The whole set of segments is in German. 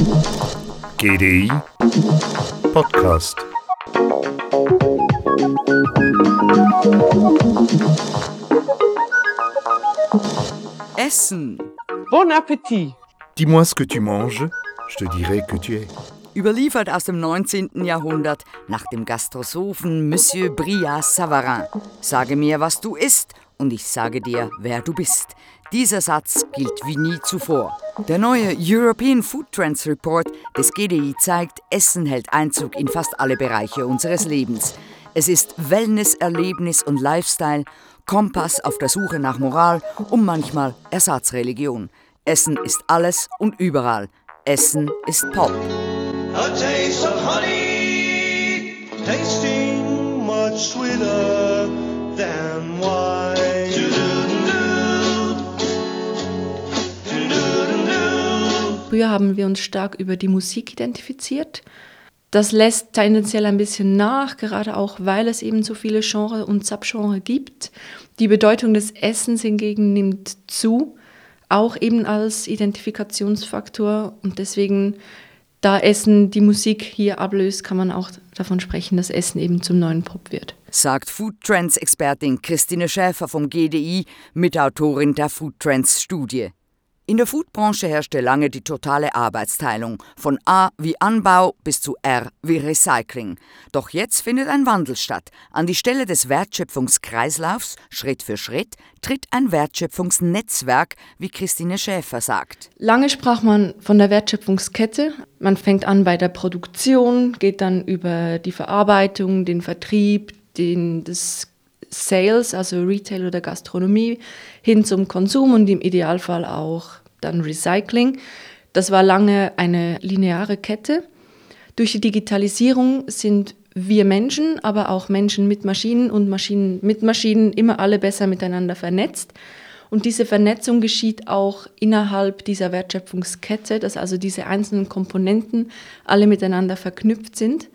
GDI Podcast. Essen. Bon Appetit! Dis-moi ce que tu manges, je te dirai que tu es. Überliefert aus dem 19. Jahrhundert nach dem Gastrosophen Monsieur Brillat Savarin. Sage mir, was du isst, und ich sage dir, wer du bist. Dieser Satz gilt wie nie zuvor. Der neue European Food Trends Report des GDI zeigt, Essen hält Einzug in fast alle Bereiche unseres Lebens. Es ist Wellness, Erlebnis und Lifestyle, Kompass auf der Suche nach Moral und manchmal Ersatzreligion. Essen ist alles und überall. Essen ist Pop. A taste of honey, tasting much sweeter than wine. Früher haben wir uns stark über die Musik identifiziert. Das lässt tendenziell ein bisschen nach, gerade auch weil es eben so viele Genres und Subgenres gibt. Die Bedeutung des Essens hingegen nimmt zu, auch eben als Identifikationsfaktor. Und deswegen, da Essen die Musik hier ablöst, kann man auch davon sprechen, dass Essen eben zum neuen Pop wird. sagt Food Trends Expertin Christine Schäfer vom GDI, Mitautorin der Food Trends Studie. In der Foodbranche herrschte lange die totale Arbeitsteilung, von A wie Anbau bis zu R wie Recycling. Doch jetzt findet ein Wandel statt. An die Stelle des Wertschöpfungskreislaufs, Schritt für Schritt, tritt ein Wertschöpfungsnetzwerk, wie Christine Schäfer sagt. Lange sprach man von der Wertschöpfungskette. Man fängt an bei der Produktion, geht dann über die Verarbeitung, den Vertrieb, den, das Sales, also Retail oder Gastronomie, hin zum Konsum und im Idealfall auch dann Recycling. Das war lange eine lineare Kette. Durch die Digitalisierung sind wir Menschen, aber auch Menschen mit Maschinen und Maschinen mit Maschinen immer alle besser miteinander vernetzt. Und diese Vernetzung geschieht auch innerhalb dieser Wertschöpfungskette, dass also diese einzelnen Komponenten alle miteinander verknüpft sind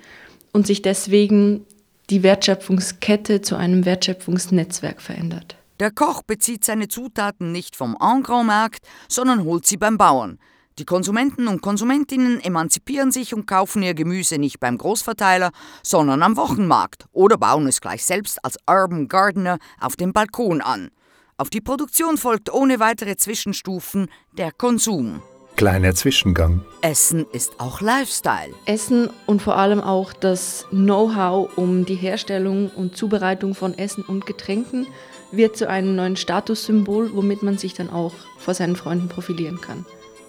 und sich deswegen die Wertschöpfungskette zu einem Wertschöpfungsnetzwerk verändert. Der Koch bezieht seine Zutaten nicht vom Engros-Markt, sondern holt sie beim Bauern. Die Konsumenten und Konsumentinnen emanzipieren sich und kaufen ihr Gemüse nicht beim Großverteiler, sondern am Wochenmarkt oder bauen es gleich selbst als Urban Gardener auf dem Balkon an. Auf die Produktion folgt ohne weitere Zwischenstufen der Konsum. Kleiner Zwischengang. Essen ist auch Lifestyle. Essen und vor allem auch das Know-how um die Herstellung und Zubereitung von Essen und Getränken wird zu einem neuen Statussymbol, womit man sich dann auch vor seinen Freunden profilieren kann.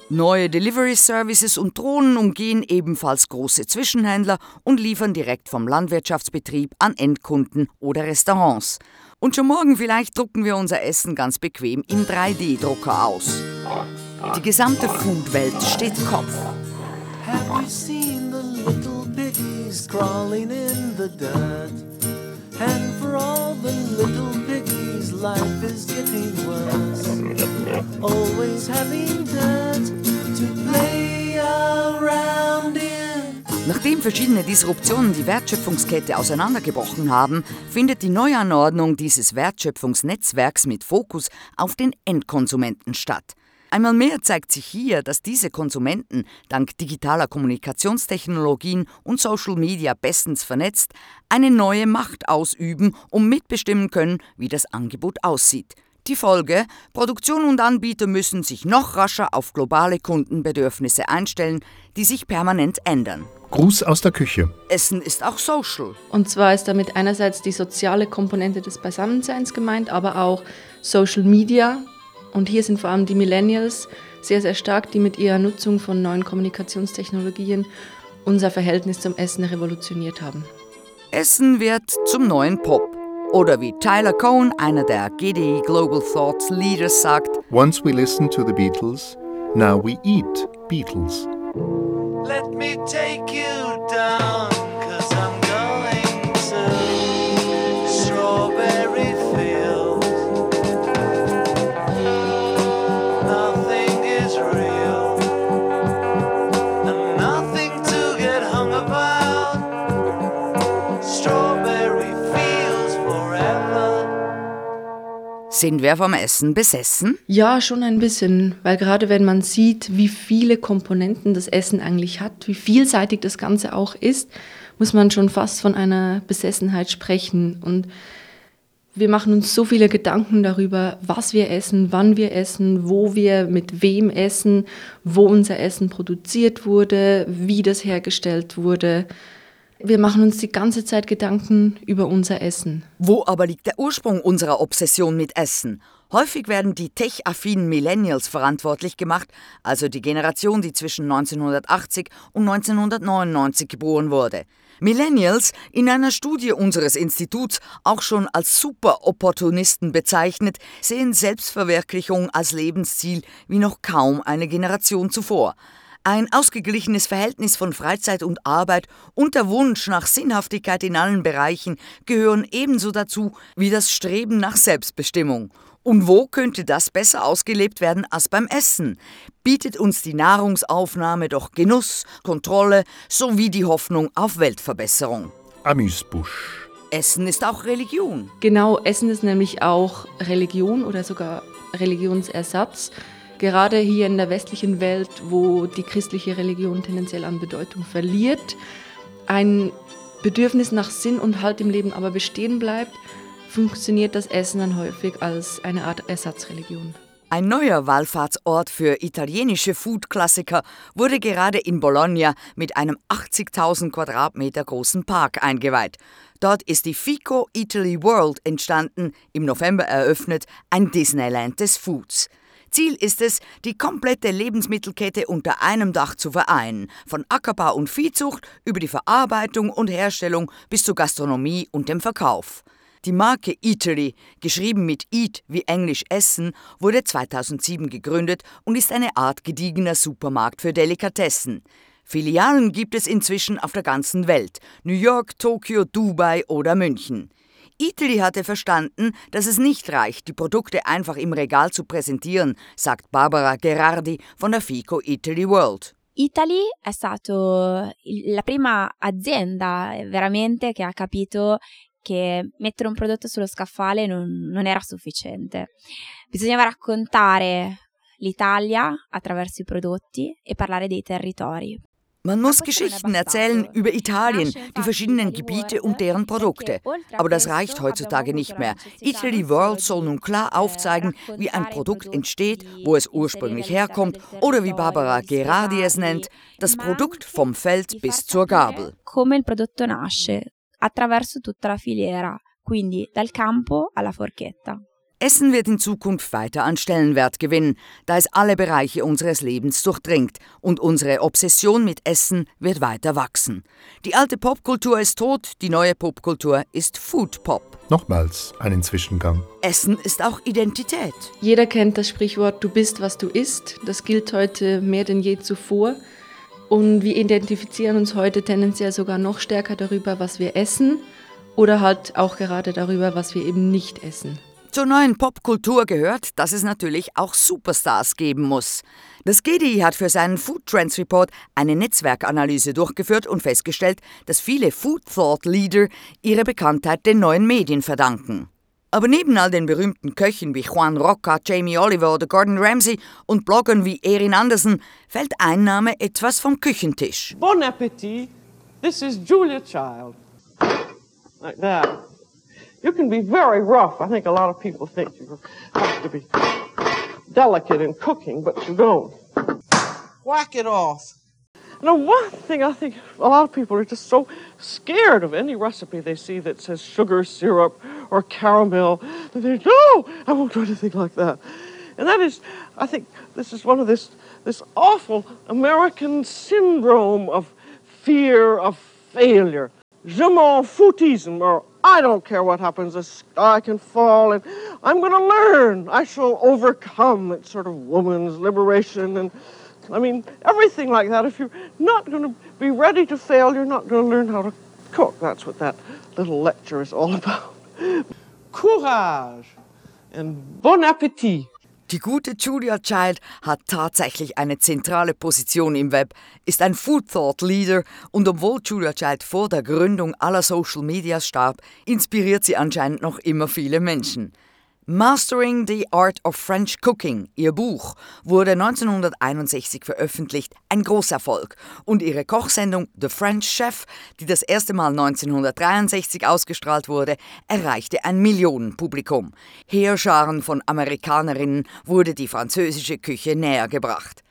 Neue Delivery Services und Drohnen umgehen ebenfalls große Zwischenhändler und liefern direkt vom Landwirtschaftsbetrieb an Endkunden oder Restaurants. Und schon morgen vielleicht drucken wir unser Essen ganz bequem im 3D-Drucker aus. Die gesamte Foodwelt steht Kopf. Have you seen the little piggies crawling in the dirt? Nachdem verschiedene Disruptionen die Wertschöpfungskette auseinandergebrochen haben, findet die Neuanordnung dieses Wertschöpfungsnetzwerks mit Fokus auf den Endkonsumenten statt. Einmal mehr zeigt sich hier, dass diese Konsumenten dank digitaler Kommunikationstechnologien und Social Media bestens vernetzt eine neue Macht ausüben und mitbestimmen können, wie das Angebot aussieht. Die Folge, Produktion und Anbieter müssen sich noch rascher auf globale Kundenbedürfnisse einstellen, die sich permanent ändern. Gruß aus der Küche. Essen ist auch social. Und zwar ist damit einerseits die soziale Komponente des Beisammenseins gemeint, aber auch Social Media. Und hier sind vor allem die Millennials sehr, sehr stark, die mit ihrer Nutzung von neuen Kommunikationstechnologien unser Verhältnis zum Essen revolutioniert haben. Essen wird zum neuen Pop. Oder wie Tyler Cohn, einer der GDI Global Thoughts Leaders, sagt, Once we listened to the Beatles, now we eat Beatles. Let me take you down, Sind wir vom Essen besessen? Ja, schon ein bisschen, weil gerade wenn man sieht, wie viele Komponenten das Essen eigentlich hat, wie vielseitig das Ganze auch ist, muss man schon fast von einer Besessenheit sprechen. Und wir machen uns so viele Gedanken darüber, was wir essen, wann wir essen, wo wir mit wem essen, wo unser Essen produziert wurde, wie das hergestellt wurde. Wir machen uns die ganze Zeit Gedanken über unser Essen. Wo aber liegt der Ursprung unserer Obsession mit Essen? Häufig werden die tech-affinen Millennials verantwortlich gemacht, also die Generation, die zwischen 1980 und 1999 geboren wurde. Millennials, in einer Studie unseres Instituts auch schon als Superopportunisten bezeichnet, sehen Selbstverwirklichung als Lebensziel wie noch kaum eine Generation zuvor. Ein ausgeglichenes Verhältnis von Freizeit und Arbeit und der Wunsch nach Sinnhaftigkeit in allen Bereichen gehören ebenso dazu wie das Streben nach Selbstbestimmung. Und wo könnte das besser ausgelebt werden als beim Essen? Bietet uns die Nahrungsaufnahme doch Genuss, Kontrolle sowie die Hoffnung auf Weltverbesserung. Amüsbusch. Essen ist auch Religion. Genau, Essen ist nämlich auch Religion oder sogar Religionsersatz. Gerade hier in der westlichen Welt, wo die christliche Religion tendenziell an Bedeutung verliert, ein Bedürfnis nach Sinn und Halt im Leben aber bestehen bleibt, funktioniert das Essen dann häufig als eine Art Ersatzreligion. Ein neuer Wallfahrtsort für italienische Food-Klassiker wurde gerade in Bologna mit einem 80.000 Quadratmeter großen Park eingeweiht. Dort ist die FICO Italy World entstanden, im November eröffnet, ein Disneyland des Foods. Ziel ist es, die komplette Lebensmittelkette unter einem Dach zu vereinen, von Ackerbau und Viehzucht über die Verarbeitung und Herstellung bis zur Gastronomie und dem Verkauf. Die Marke Eatery, geschrieben mit Eat wie Englisch Essen, wurde 2007 gegründet und ist eine Art gediegener Supermarkt für Delikatessen. Filialen gibt es inzwischen auf der ganzen Welt: New York, Tokio, Dubai oder München. Eataly hatte verstanden, dass es nicht reicht, die Produkte einfach im Regal zu präsentieren, sagt Barbara Gerardi von der FICO Italy World. Italy è stato la prima azienda veramente che ha capito che mettere un prodotto sullo scaffale non, non era sufficiente. Bisognava raccontare l'Italia attraverso i prodotti e parlare dei territori. Man muss Geschichten erzählen über Italien, die verschiedenen Gebiete und deren Produkte. Aber das reicht heutzutage nicht mehr. Italy World soll nun klar aufzeigen, wie ein Produkt entsteht, wo es ursprünglich herkommt oder wie Barbara Gerardi es nennt, das Produkt vom Feld bis zur Gabel. Come il prodotto nasce, attraverso tutta la filiera, quindi dal campo alla forchetta. Essen wird in Zukunft weiter an Stellenwert gewinnen, da es alle Bereiche unseres Lebens durchdringt und unsere Obsession mit Essen wird weiter wachsen. Die alte Popkultur ist tot, die neue Popkultur ist Food Pop. Nochmals einen Zwischengang. Essen ist auch Identität. Jeder kennt das Sprichwort Du bist, was du isst. Das gilt heute mehr denn je zuvor. Und wir identifizieren uns heute tendenziell sogar noch stärker darüber, was wir essen oder halt auch gerade darüber, was wir eben nicht essen. Zur neuen Popkultur gehört, dass es natürlich auch Superstars geben muss. Das GDI hat für seinen Food Trends Report eine Netzwerkanalyse durchgeführt und festgestellt, dass viele Food Thought Leader ihre Bekanntheit den neuen Medien verdanken. Aber neben all den berühmten Köchen wie Juan Roca, Jamie Oliver oder Gordon Ramsay und Bloggern wie Erin Anderson fällt ein Name etwas vom Küchentisch. Bon appetit. This is Julia Child. Like that. You can be very rough. I think a lot of people think you have to be delicate in cooking, but you don't. Whack it off. Now, one thing I think a lot of people are just so scared of any recipe they see that says sugar syrup or caramel that they no, I won't do anything like that. And that is, I think, this is one of this this awful American syndrome of fear of failure. Je m'en foutisme, or I don't care what happens, sky can fall, and I'm going to learn. I shall overcome. It's sort of woman's liberation, and I mean, everything like that. If you're not going to be ready to fail, you're not going to learn how to cook. That's what that little lecture is all about. Courage and bon appetit. Die gute Julia Child hat tatsächlich eine zentrale Position im Web, ist ein Food Thought Leader und obwohl Julia Child vor der Gründung aller Social Medias starb, inspiriert sie anscheinend noch immer viele Menschen. Mastering the Art of French Cooking, ihr Buch, wurde 1961 veröffentlicht, ein Großerfolg. Und ihre Kochsendung The French Chef, die das erste Mal 1963 ausgestrahlt wurde, erreichte ein Millionenpublikum. Heerscharen von Amerikanerinnen wurde die französische Küche näher gebracht.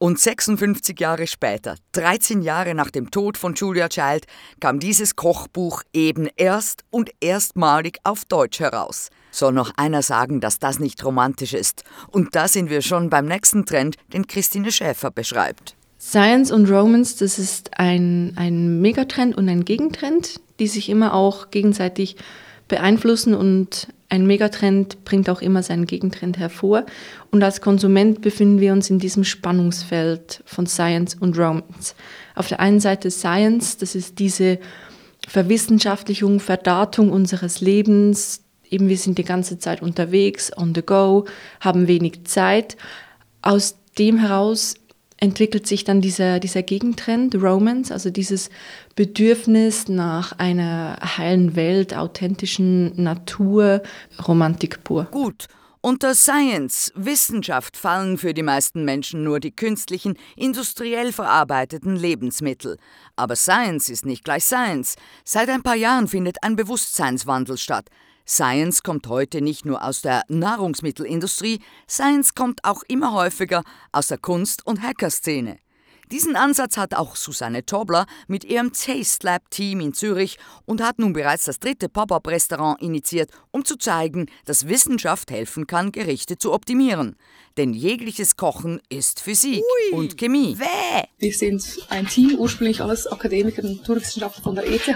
Und 56 Jahre später, 13 Jahre nach dem Tod von Julia Child, kam dieses Kochbuch eben erst und erstmalig auf Deutsch heraus. Soll noch einer sagen, dass das nicht romantisch ist? Und da sind wir schon beim nächsten Trend, den Christine Schäfer beschreibt. Science und Romance, das ist ein, ein Megatrend und ein Gegentrend, die sich immer auch gegenseitig beeinflussen und ein Megatrend bringt auch immer seinen Gegentrend hervor. Und als Konsument befinden wir uns in diesem Spannungsfeld von Science und Romance. Auf der einen Seite Science, das ist diese Verwissenschaftlichung, Verdatung unseres Lebens, eben wir sind die ganze Zeit unterwegs, on the go, haben wenig Zeit. Aus dem heraus entwickelt sich dann dieser, dieser Gegentrend, Romance, also dieses Bedürfnis nach einer heilen Welt, authentischen Natur, Romantik pur. Gut. Unter Science, Wissenschaft fallen für die meisten Menschen nur die künstlichen, industriell verarbeiteten Lebensmittel. Aber Science ist nicht gleich Science. Seit ein paar Jahren findet ein Bewusstseinswandel statt. Science kommt heute nicht nur aus der Nahrungsmittelindustrie, Science kommt auch immer häufiger aus der Kunst- und Hackerszene. Diesen Ansatz hat auch Susanne Tobler mit ihrem Taste Lab Team in Zürich und hat nun bereits das dritte Pop-up-Restaurant initiiert, um zu zeigen, dass Wissenschaft helfen kann, Gerichte zu optimieren. Denn jegliches Kochen ist Physik Ui, und Chemie. Wäh. Wir sind ein Team, ursprünglich alles Akademiker und Naturwissenschaftler von der ETH,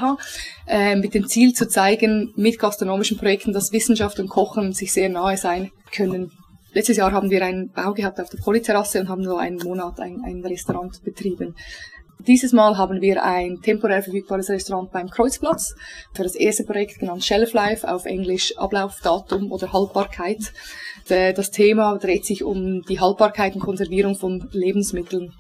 äh, mit dem Ziel zu zeigen, mit gastronomischen Projekten, dass Wissenschaft und Kochen sich sehr nahe sein können. Letztes Jahr haben wir einen Bau gehabt auf der Polyterrasse und haben nur einen Monat ein, ein Restaurant betrieben. Dieses Mal haben wir ein temporär verfügbares Restaurant beim Kreuzplatz für das erste Projekt genannt Shelf Life, auf Englisch Ablaufdatum oder Haltbarkeit. Das Thema dreht sich um die Haltbarkeit und Konservierung von Lebensmitteln.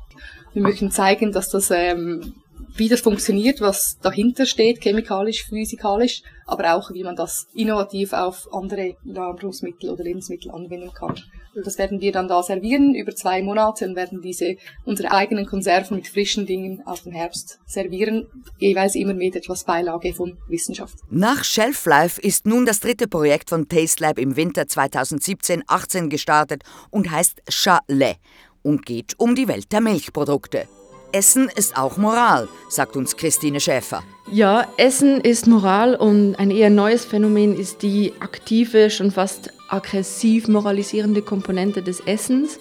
Wir möchten zeigen, dass das ähm, wie das funktioniert, was dahinter steht, chemikalisch, physikalisch, aber auch wie man das innovativ auf andere Nahrungsmittel oder Lebensmittel anwenden kann. Das werden wir dann da servieren über zwei Monate und werden diese unsere eigenen Konserven mit frischen Dingen aus dem Herbst servieren, jeweils immer mit etwas Beilage von Wissenschaft. Nach Shelf Life ist nun das dritte Projekt von Taste Lab im Winter 2017-18 gestartet und heißt Chalet und geht um die Welt der Milchprodukte. Essen ist auch Moral, sagt uns Christine Schäfer. Ja, Essen ist Moral und ein eher neues Phänomen ist die aktive, schon fast aggressiv moralisierende Komponente des Essens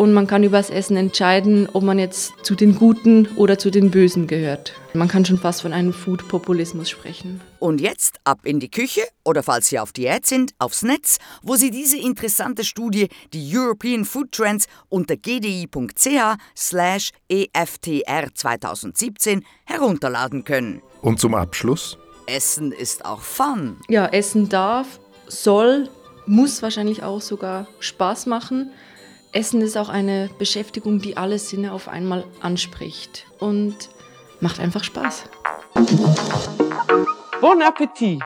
und man kann über das Essen entscheiden, ob man jetzt zu den Guten oder zu den Bösen gehört. Man kann schon fast von einem Food-Populismus sprechen. Und jetzt ab in die Küche oder falls Sie auf Diät sind, aufs Netz, wo Sie diese interessante Studie, die European Food Trends, unter gdi.ch slash EFTR 2017 herunterladen können. Und zum Abschluss? Essen ist auch Fun. Ja, Essen darf, soll, muss wahrscheinlich auch sogar Spaß machen. Essen ist auch eine Beschäftigung, die alle Sinne auf einmal anspricht und macht einfach Spaß. Bon Appetit!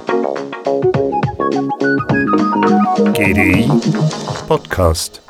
GDI Podcast